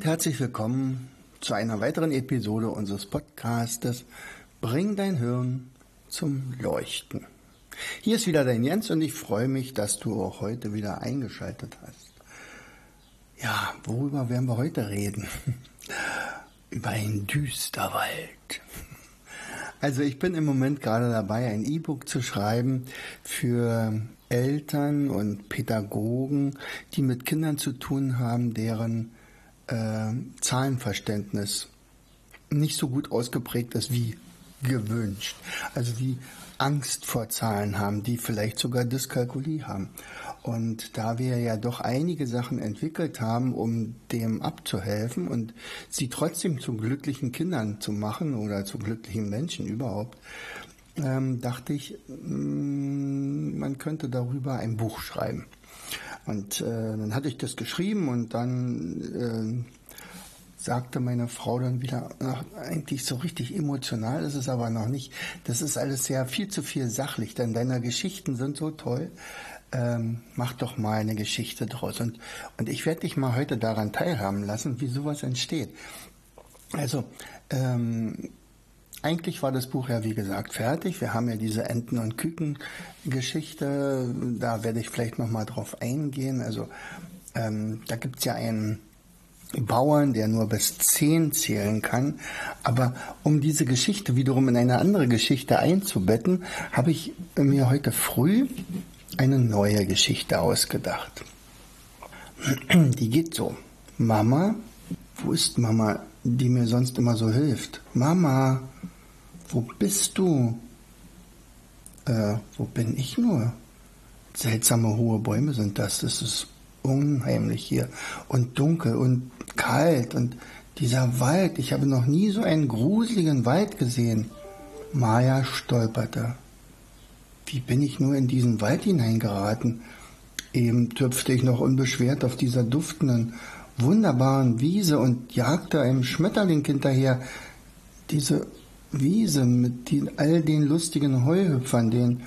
Und herzlich willkommen zu einer weiteren Episode unseres Podcastes Bring dein Hirn zum Leuchten. Hier ist wieder dein Jens und ich freue mich, dass du auch heute wieder eingeschaltet hast. Ja, worüber werden wir heute reden? Über einen Düsterwald. Also ich bin im Moment gerade dabei, ein E-Book zu schreiben für Eltern und Pädagogen, die mit Kindern zu tun haben, deren äh, Zahlenverständnis nicht so gut ausgeprägt ist wie gewünscht. Also die Angst vor Zahlen haben, die vielleicht sogar Dyskalkulie haben. Und da wir ja doch einige Sachen entwickelt haben, um dem abzuhelfen und sie trotzdem zu glücklichen Kindern zu machen oder zu glücklichen Menschen überhaupt, ähm, dachte ich, mh, mm, man könnte darüber ein Buch schreiben. Und äh, dann hatte ich das geschrieben und dann äh, sagte meine Frau dann wieder, ach, eigentlich so richtig emotional ist es aber noch nicht. Das ist alles sehr viel zu viel sachlich, denn deine Geschichten sind so toll. Ähm, mach doch mal eine Geschichte draus. Und, und ich werde dich mal heute daran teilhaben lassen, wie sowas entsteht. Also, ähm, eigentlich war das Buch ja wie gesagt fertig. Wir haben ja diese Enten- und Küken-Geschichte. Da werde ich vielleicht nochmal drauf eingehen. Also ähm, da gibt's ja einen Bauern, der nur bis zehn zählen kann. Aber um diese Geschichte wiederum in eine andere Geschichte einzubetten, habe ich mir heute früh eine neue Geschichte ausgedacht. Die geht so. Mama, wo ist Mama, die mir sonst immer so hilft? Mama, wo bist du? Äh, wo bin ich nur? Seltsame hohe Bäume sind das. Das ist unheimlich hier. Und dunkel und kalt. Und dieser Wald. Ich habe noch nie so einen gruseligen Wald gesehen. Maya stolperte. Wie bin ich nur in diesen Wald hineingeraten? Eben tüpfte ich noch unbeschwert auf dieser duftenden, wunderbaren Wiese und jagte einem Schmetterling hinterher. Diese Wiese mit die, all den lustigen Heuhüpfern, den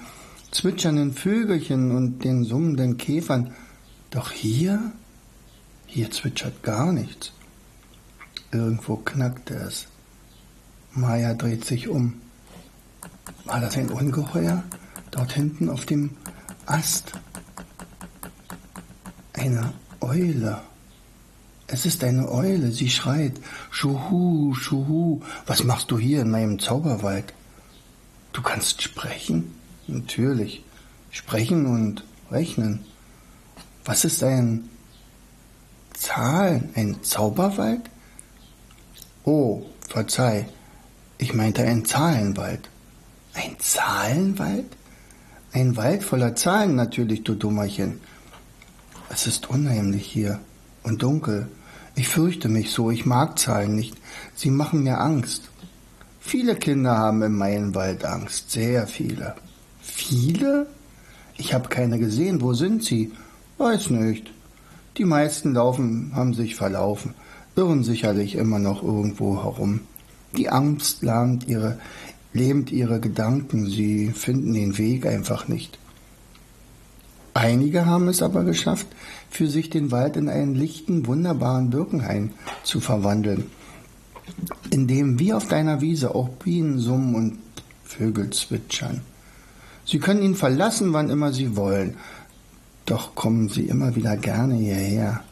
zwitschernden Vögelchen und den summenden Käfern. Doch hier, hier zwitschert gar nichts. Irgendwo knackte es. Maya dreht sich um. War das ein Ungeheuer? Dort hinten auf dem Ast. Eine Eule. Es ist eine Eule, sie schreit. Schuhu, Schuhu, was machst du hier in meinem Zauberwald? Du kannst sprechen? Natürlich. Sprechen und rechnen. Was ist ein Zahlen? Ein Zauberwald? Oh, verzeih. Ich meinte ein Zahlenwald. Ein Zahlenwald? Ein Wald voller Zahlen natürlich, du Dummerchen. Es ist unheimlich hier und dunkel. Ich fürchte mich so, ich mag Zahlen nicht. Sie machen mir Angst. Viele Kinder haben im Maienwald Angst, sehr viele. Viele? Ich habe keine gesehen. Wo sind sie? Weiß nicht. Die meisten laufen, haben sich verlaufen, irren sicherlich immer noch irgendwo herum. Die Angst lahmt ihre, lähmt ihre Gedanken, sie finden den Weg einfach nicht. Einige haben es aber geschafft, für sich den Wald in einen lichten, wunderbaren Birkenhain zu verwandeln, in dem wie auf deiner Wiese auch Bienen summen und Vögel zwitschern. Sie können ihn verlassen, wann immer sie wollen, doch kommen sie immer wieder gerne hierher.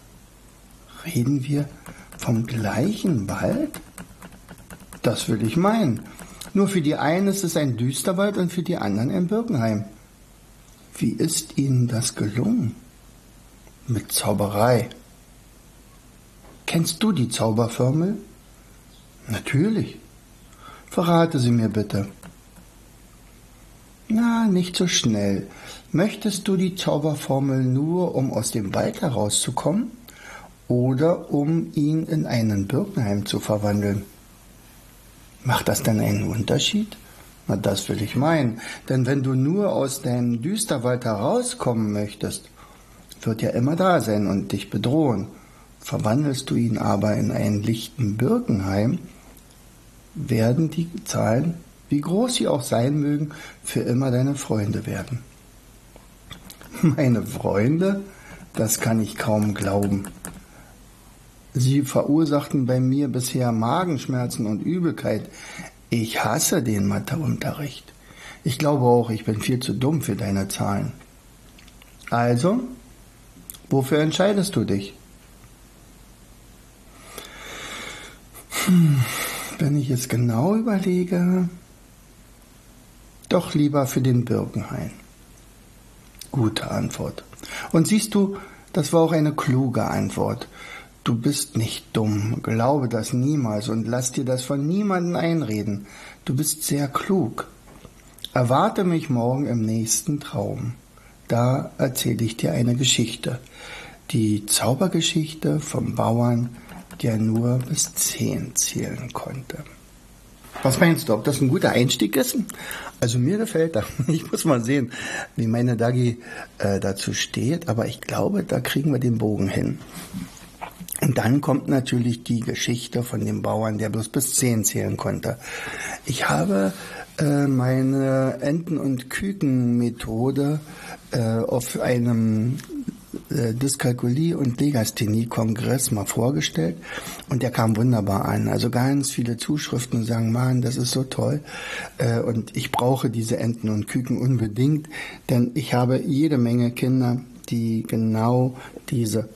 Reden wir vom gleichen Wald? Das will ich meinen. Nur für die einen ist es ein Düsterwald und für die anderen ein Birkenheim. Wie ist Ihnen das gelungen? Mit Zauberei. Kennst du die Zauberformel? Natürlich. Verrate sie mir bitte. Na, nicht so schnell. Möchtest du die Zauberformel nur, um aus dem Wald herauszukommen? oder um ihn in einen Birkenheim zu verwandeln. Macht das denn einen Unterschied? Na, das will ich meinen. Denn wenn du nur aus deinem Düsterwald herauskommen möchtest, wird er immer da sein und dich bedrohen. Verwandelst du ihn aber in einen lichten Birkenheim, werden die Zahlen, wie groß sie auch sein mögen, für immer deine Freunde werden. Meine Freunde? Das kann ich kaum glauben. Sie verursachten bei mir bisher Magenschmerzen und Übelkeit. Ich hasse den Matheunterricht. Ich glaube auch, ich bin viel zu dumm für deine Zahlen. Also, wofür entscheidest du dich? Hm, wenn ich es genau überlege, doch lieber für den Birkenhain. Gute Antwort. Und siehst du, das war auch eine kluge Antwort. Du bist nicht dumm, glaube das niemals und lass dir das von niemandem einreden. Du bist sehr klug. Erwarte mich morgen im nächsten Traum. Da erzähle ich dir eine Geschichte. Die Zaubergeschichte vom Bauern, der nur bis zehn zählen konnte. Was meinst du, ob das ein guter Einstieg ist? Also mir gefällt das. Ich muss mal sehen, wie meine Dagi äh, dazu steht, aber ich glaube, da kriegen wir den Bogen hin. Und dann kommt natürlich die Geschichte von dem Bauern, der bloß bis zehn zählen konnte. Ich habe äh, meine Enten- und Küken-Methode äh, auf einem äh, Dyskalkulie- und Legasthenie-Kongress mal vorgestellt und der kam wunderbar an. Also ganz viele Zuschriften sagen, Mann, das ist so toll äh, und ich brauche diese Enten und Küken unbedingt, denn ich habe jede Menge Kinder, die genau diese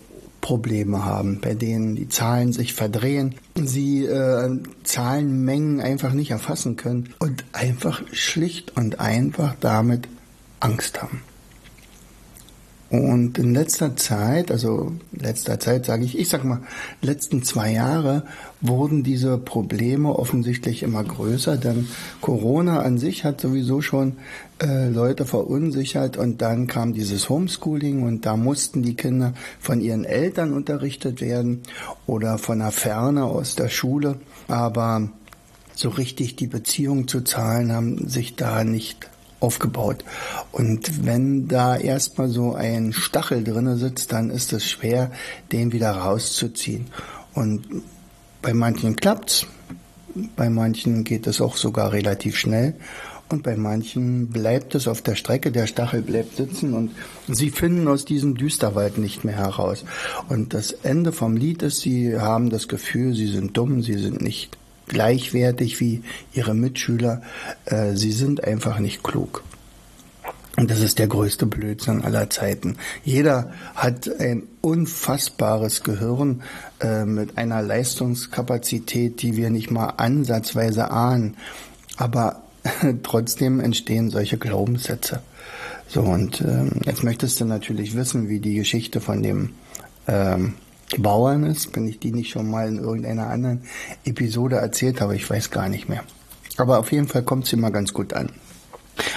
Probleme haben, bei denen die Zahlen sich verdrehen, sie äh, Zahlenmengen einfach nicht erfassen können und einfach schlicht und einfach damit Angst haben. Und in letzter Zeit, also letzter Zeit sage ich, ich sag mal, letzten zwei Jahre wurden diese Probleme offensichtlich immer größer, denn Corona an sich hat sowieso schon äh, Leute verunsichert und dann kam dieses Homeschooling und da mussten die Kinder von ihren Eltern unterrichtet werden oder von der Ferne aus der Schule, aber so richtig die Beziehung zu Zahlen haben sich da nicht aufgebaut. Und wenn da erstmal so ein Stachel drinne sitzt, dann ist es schwer, den wieder rauszuziehen. Und bei manchen klappt's, bei manchen geht es auch sogar relativ schnell. Und bei manchen bleibt es auf der Strecke, der Stachel bleibt sitzen und sie finden aus diesem Düsterwald nicht mehr heraus. Und das Ende vom Lied ist, sie haben das Gefühl, sie sind dumm, sie sind nicht gleichwertig wie ihre Mitschüler. Äh, sie sind einfach nicht klug. Und das ist der größte Blödsinn aller Zeiten. Jeder hat ein unfassbares Gehirn äh, mit einer Leistungskapazität, die wir nicht mal ansatzweise ahnen. Aber trotzdem entstehen solche Glaubenssätze. So, und äh, jetzt möchtest du natürlich wissen, wie die Geschichte von dem ähm, Bauern ist, wenn ich die nicht schon mal in irgendeiner anderen Episode erzählt habe, ich weiß gar nicht mehr. Aber auf jeden Fall kommt sie mal ganz gut an.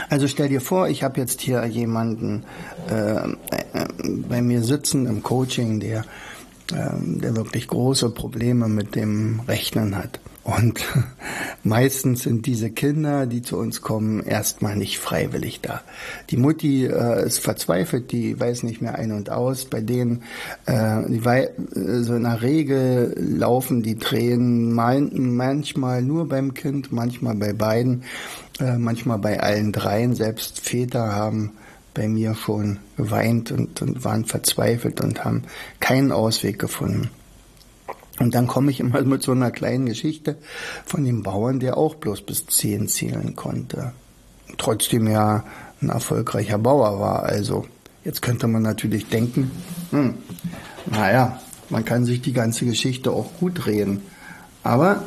Also stell dir vor, ich habe jetzt hier jemanden äh, äh, bei mir sitzen im Coaching, der, äh, der wirklich große Probleme mit dem Rechnen hat. Und meistens sind diese Kinder, die zu uns kommen, erstmal nicht freiwillig da. Die Mutti äh, ist verzweifelt, die weiß nicht mehr ein und aus. Bei denen, äh, die wei so in der Regel laufen die Tränen manchmal nur beim Kind, manchmal bei beiden, äh, manchmal bei allen dreien. Selbst Väter haben bei mir schon geweint und, und waren verzweifelt und haben keinen Ausweg gefunden. Und dann komme ich immer mit so einer kleinen Geschichte von dem Bauern, der auch bloß bis zehn zählen konnte. Trotzdem ja ein erfolgreicher Bauer war. Also jetzt könnte man natürlich denken, hm, naja, man kann sich die ganze Geschichte auch gut reden. Aber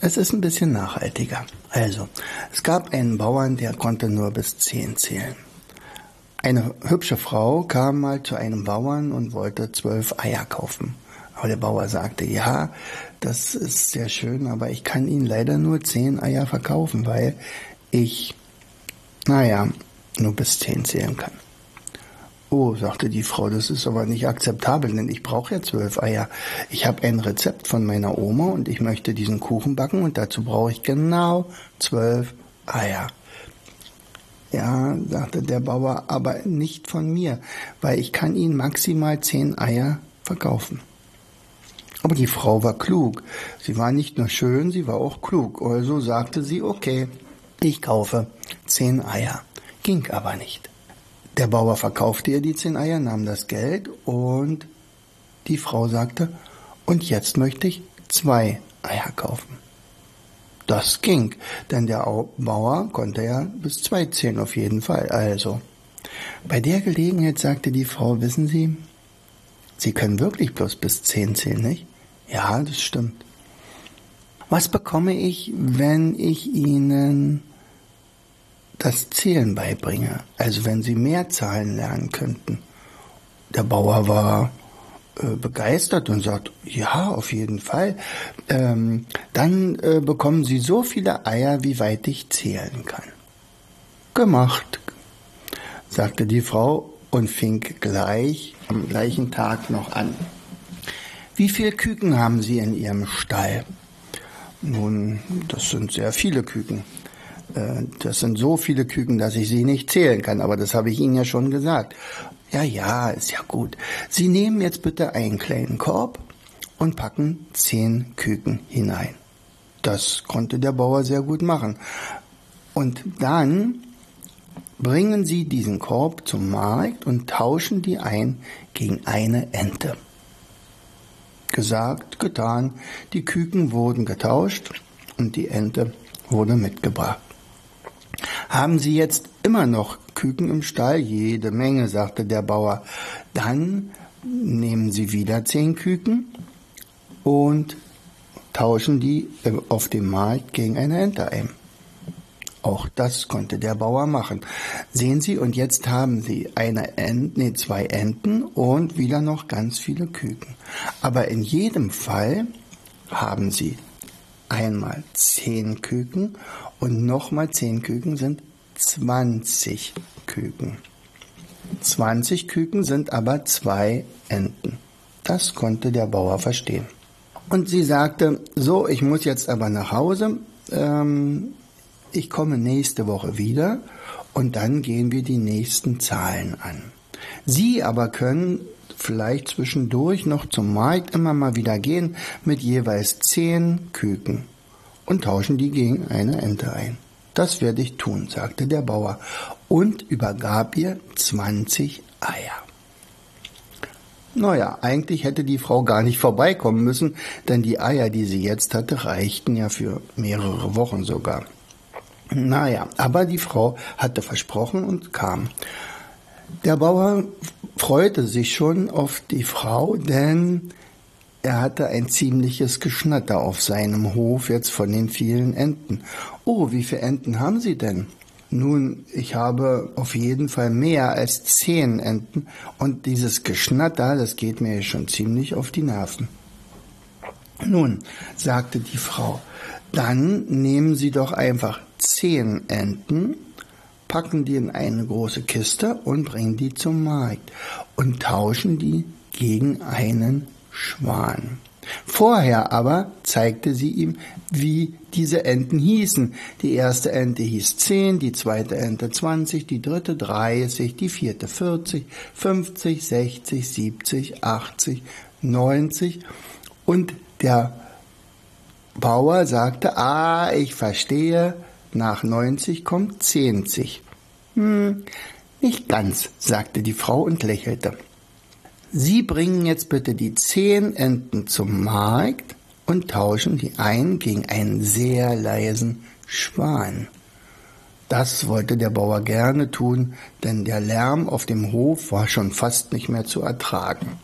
es ist ein bisschen nachhaltiger. Also, es gab einen Bauern, der konnte nur bis zehn zählen. Eine hübsche Frau kam mal zu einem Bauern und wollte zwölf Eier kaufen. Aber der Bauer sagte, ja, das ist sehr schön, aber ich kann Ihnen leider nur zehn Eier verkaufen, weil ich, naja, nur bis zehn zählen kann. Oh, sagte die Frau, das ist aber nicht akzeptabel, denn ich brauche ja zwölf Eier. Ich habe ein Rezept von meiner Oma und ich möchte diesen Kuchen backen und dazu brauche ich genau zwölf Eier. Ja, sagte der Bauer, aber nicht von mir, weil ich kann Ihnen maximal zehn Eier verkaufen. Aber die Frau war klug. Sie war nicht nur schön, sie war auch klug. Also sagte sie, okay, ich kaufe zehn Eier. Ging aber nicht. Der Bauer verkaufte ihr die zehn Eier, nahm das Geld und die Frau sagte, und jetzt möchte ich zwei Eier kaufen. Das ging, denn der Bauer konnte ja bis zwei zählen auf jeden Fall. Also, bei der Gelegenheit sagte die Frau, wissen Sie, Sie können wirklich bloß bis zehn zählen, nicht? Ja, das stimmt. Was bekomme ich, wenn ich Ihnen das Zählen beibringe. Also wenn Sie mehr Zahlen lernen könnten. Der Bauer war äh, begeistert und sagt, ja, auf jeden Fall. Ähm, dann äh, bekommen Sie so viele Eier, wie weit ich zählen kann. Gemacht, sagte die Frau und fing gleich am gleichen Tag noch an. Wie viele Küken haben Sie in Ihrem Stall? Nun, das sind sehr viele Küken. Äh, das sind so viele Küken, dass ich sie nicht zählen kann, aber das habe ich Ihnen ja schon gesagt. Ja, ja, ist ja gut. Sie nehmen jetzt bitte einen kleinen Korb und packen zehn Küken hinein. Das konnte der Bauer sehr gut machen. Und dann bringen Sie diesen Korb zum Markt und tauschen die ein gegen eine Ente. Gesagt, getan, die Küken wurden getauscht und die Ente wurde mitgebracht. Haben Sie jetzt immer noch Küken im Stall? Jede Menge, sagte der Bauer. Dann nehmen Sie wieder zehn Küken und tauschen die auf dem Markt gegen eine Ente ein. Auch das konnte der Bauer machen. Sehen Sie, und jetzt haben Sie eine Ent, nee, zwei Enten und wieder noch ganz viele Küken. Aber in jedem Fall haben Sie einmal zehn Küken und nochmal zehn Küken sind 20 Küken. 20 Küken sind aber zwei Enten. Das konnte der Bauer verstehen. Und sie sagte, so, ich muss jetzt aber nach Hause. Ähm, ich komme nächste Woche wieder und dann gehen wir die nächsten Zahlen an. Sie aber können vielleicht zwischendurch noch zum Markt immer mal wieder gehen mit jeweils zehn Küken und tauschen die gegen eine Ente ein. Das werde ich tun, sagte der Bauer und übergab ihr 20 Eier. Naja, eigentlich hätte die Frau gar nicht vorbeikommen müssen, denn die Eier, die sie jetzt hatte, reichten ja für mehrere Wochen sogar. Naja, aber die Frau hatte versprochen und kam. Der Bauer freute sich schon auf die Frau, denn er hatte ein ziemliches Geschnatter auf seinem Hof jetzt von den vielen Enten. Oh, wie viele Enten haben Sie denn? Nun, ich habe auf jeden Fall mehr als zehn Enten und dieses Geschnatter, das geht mir schon ziemlich auf die Nerven. Nun, sagte die Frau, dann nehmen Sie doch einfach zehn Enten packen die in eine große Kiste und bringen die zum Markt und tauschen die gegen einen Schwan. Vorher aber zeigte sie ihm, wie diese Enten hießen. Die erste Ente hieß 10, die zweite Ente 20, die dritte 30, die vierte 40, 50, 60, 70, 80, 90 und der Bauer sagte, ah, ich verstehe, nach 90 kommt 10. Hm, nicht ganz, sagte die Frau und lächelte. Sie bringen jetzt bitte die zehn Enten zum Markt und tauschen die ein gegen einen sehr leisen Schwan. Das wollte der Bauer gerne tun, denn der Lärm auf dem Hof war schon fast nicht mehr zu ertragen.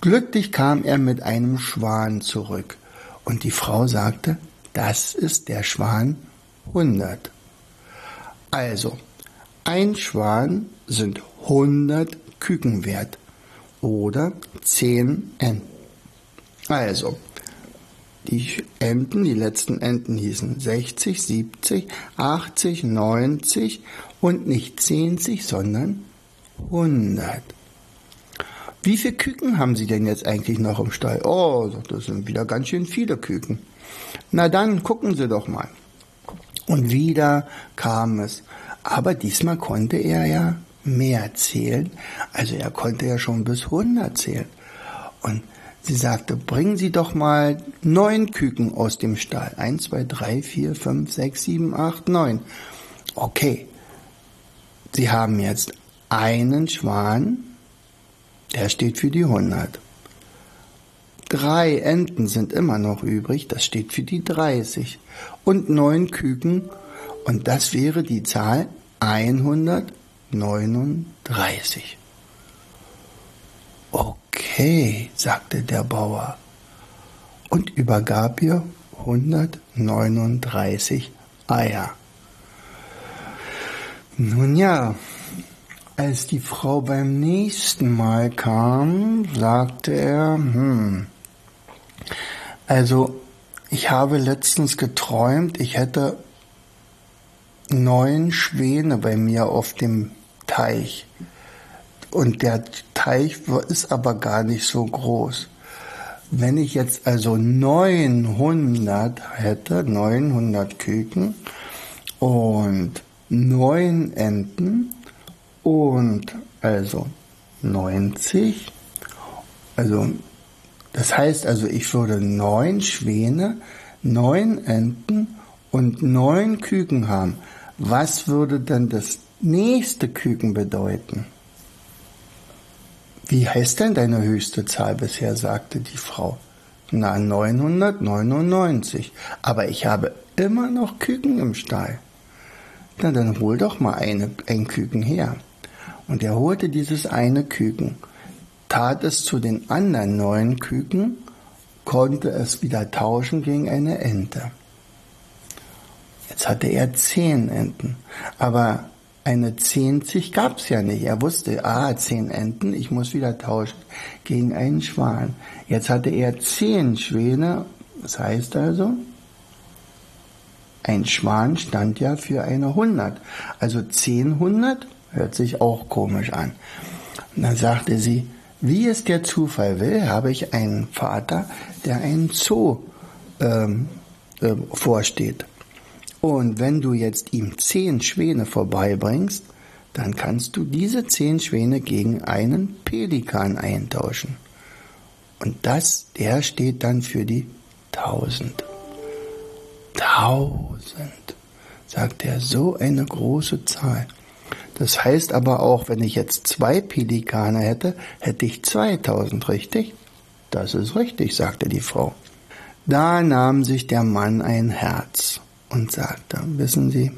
Glücklich kam er mit einem Schwan zurück, und die Frau sagte, das ist der Schwan 100. Also, ein Schwan sind 100 Küken wert oder 10 Enten. Also, die Enten, die letzten Enten hießen 60, 70, 80, 90 und nicht 10, sondern 100. Wie viele Küken haben Sie denn jetzt eigentlich noch im Stall? Oh, das sind wieder ganz schön viele Küken. Na dann gucken Sie doch mal. Und wieder kam es. Aber diesmal konnte er ja mehr zählen. Also er konnte ja schon bis 100 zählen. Und sie sagte, bringen Sie doch mal neun Küken aus dem Stall. Eins, zwei, drei, vier, fünf, sechs, sieben, acht, neun. Okay. Sie haben jetzt einen Schwan, der steht für die 100. Drei Enten sind immer noch übrig, das steht für die 30. Und neun Küken, und das wäre die Zahl 139. Okay, sagte der Bauer und übergab ihr 139 Eier. Nun ja, als die Frau beim nächsten Mal kam, sagte er, hm, also, ich habe letztens geträumt, ich hätte neun Schwäne bei mir auf dem Teich. Und der Teich ist aber gar nicht so groß. Wenn ich jetzt also 900 hätte, 900 Küken und neun Enten und also 90, also das heißt also, ich würde neun Schwäne, neun Enten und neun Küken haben. Was würde denn das nächste Küken bedeuten? Wie heißt denn deine höchste Zahl bisher? sagte die Frau. Na, 999. Aber ich habe immer noch Küken im Stall. Na, dann hol doch mal eine, ein Küken her. Und er holte dieses eine Küken tat es zu den anderen neun Küken, konnte es wieder tauschen gegen eine Ente. Jetzt hatte er zehn Enten, aber eine Zehnzig gab's ja nicht. Er wusste, ah, zehn Enten, ich muss wieder tauschen gegen einen Schwan. Jetzt hatte er zehn Schwäne, das heißt also, ein Schwan stand ja für eine hundert. Also zehn hundert hört sich auch komisch an. Und dann sagte sie, wie es der Zufall will, habe ich einen Vater, der einen Zoo ähm, äh, vorsteht. Und wenn du jetzt ihm zehn Schwäne vorbeibringst, dann kannst du diese zehn Schwäne gegen einen Pelikan eintauschen. Und das, der steht dann für die tausend. Tausend, sagt er, so eine große Zahl. Das heißt aber auch, wenn ich jetzt zwei Pelikane hätte, hätte ich 2000, richtig? Das ist richtig, sagte die Frau. Da nahm sich der Mann ein Herz und sagte, wissen Sie,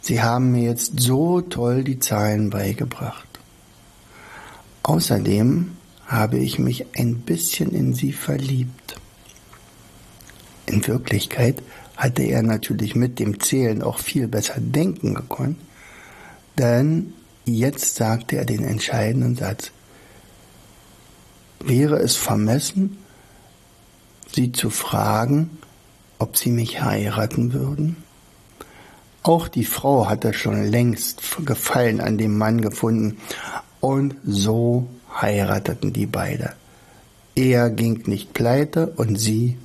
Sie haben mir jetzt so toll die Zahlen beigebracht. Außerdem habe ich mich ein bisschen in Sie verliebt. In Wirklichkeit hatte er natürlich mit dem Zählen auch viel besser denken gekonnt denn jetzt sagte er den entscheidenden Satz. Wäre es vermessen, sie zu fragen, ob sie mich heiraten würden? Auch die Frau hatte schon längst Gefallen an dem Mann gefunden und so heirateten die beide. Er ging nicht pleite und sie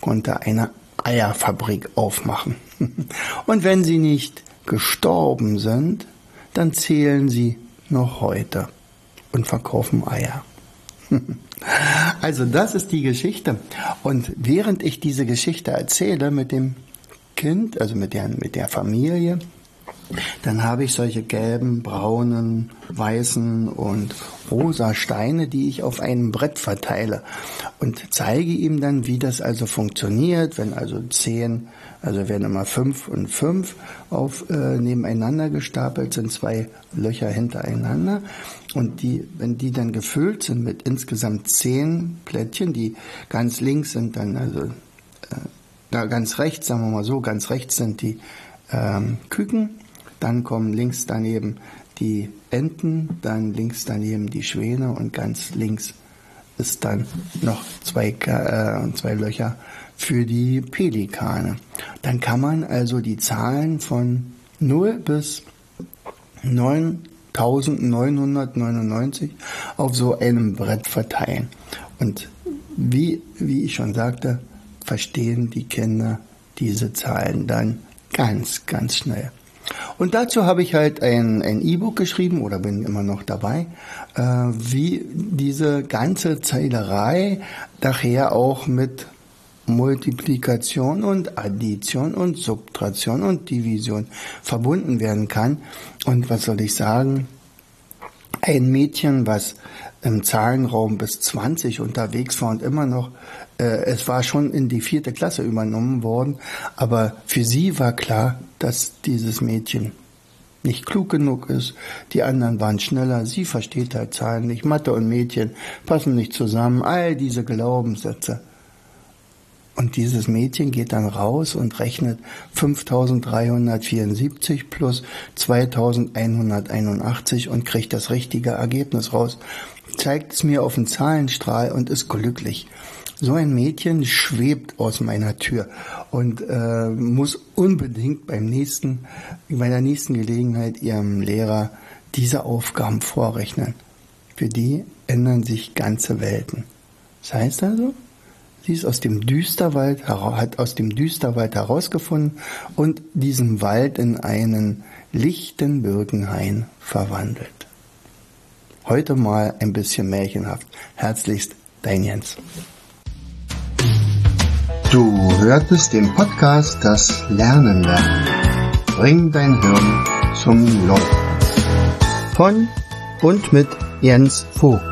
konnte eine Eierfabrik aufmachen. Und wenn sie nicht gestorben sind, dann zählen sie noch heute und verkaufen Eier. Also das ist die Geschichte. Und während ich diese Geschichte erzähle mit dem Kind, also mit der, mit der Familie, dann habe ich solche gelben, braunen, weißen und rosa Steine, die ich auf einem Brett verteile und zeige ihm dann, wie das also funktioniert, wenn also zehn, also werden immer fünf und fünf auf äh, nebeneinander gestapelt sind, zwei Löcher hintereinander. Und die, wenn die dann gefüllt sind mit insgesamt zehn Plättchen, die ganz links sind dann also äh, ganz rechts, sagen wir mal so, ganz rechts sind die ähm, Küken dann kommen links daneben die Enten, dann links daneben die Schwäne und ganz links ist dann noch zwei, äh, zwei Löcher für die Pelikane. Dann kann man also die Zahlen von 0 bis 9 1999 auf so einem Brett verteilen. Und wie, wie ich schon sagte, verstehen die Kinder diese Zahlen dann ganz, ganz schnell. Und dazu habe ich halt ein, E-Book geschrieben oder bin immer noch dabei, äh, wie diese ganze Zählerei nachher auch mit Multiplikation und Addition und Subtraktion und Division verbunden werden kann. Und was soll ich sagen? Ein Mädchen, was im Zahlenraum bis 20 unterwegs war und immer noch, äh, es war schon in die vierte Klasse übernommen worden, aber für sie war klar, dass dieses Mädchen nicht klug genug ist. Die anderen waren schneller, sie versteht halt Zahlen nicht. Mathe und Mädchen passen nicht zusammen. All diese Glaubenssätze. Und dieses Mädchen geht dann raus und rechnet 5374 plus 2181 und kriegt das richtige Ergebnis raus, zeigt es mir auf den Zahlenstrahl und ist glücklich. So ein Mädchen schwebt aus meiner Tür und äh, muss unbedingt beim nächsten, bei der nächsten Gelegenheit ihrem Lehrer diese Aufgaben vorrechnen. Für die ändern sich ganze Welten. Das heißt also, Sie ist aus dem Düsterwald, hat aus dem Düsterwald herausgefunden und diesen Wald in einen lichten Birkenhain verwandelt. Heute mal ein bisschen märchenhaft. Herzlichst, dein Jens. Du hörtest den Podcast Das Lernen lernen. Bring dein Hirn zum Leuchten. Von und mit Jens Vogt,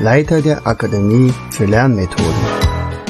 Leiter der Akademie für Lernmethoden.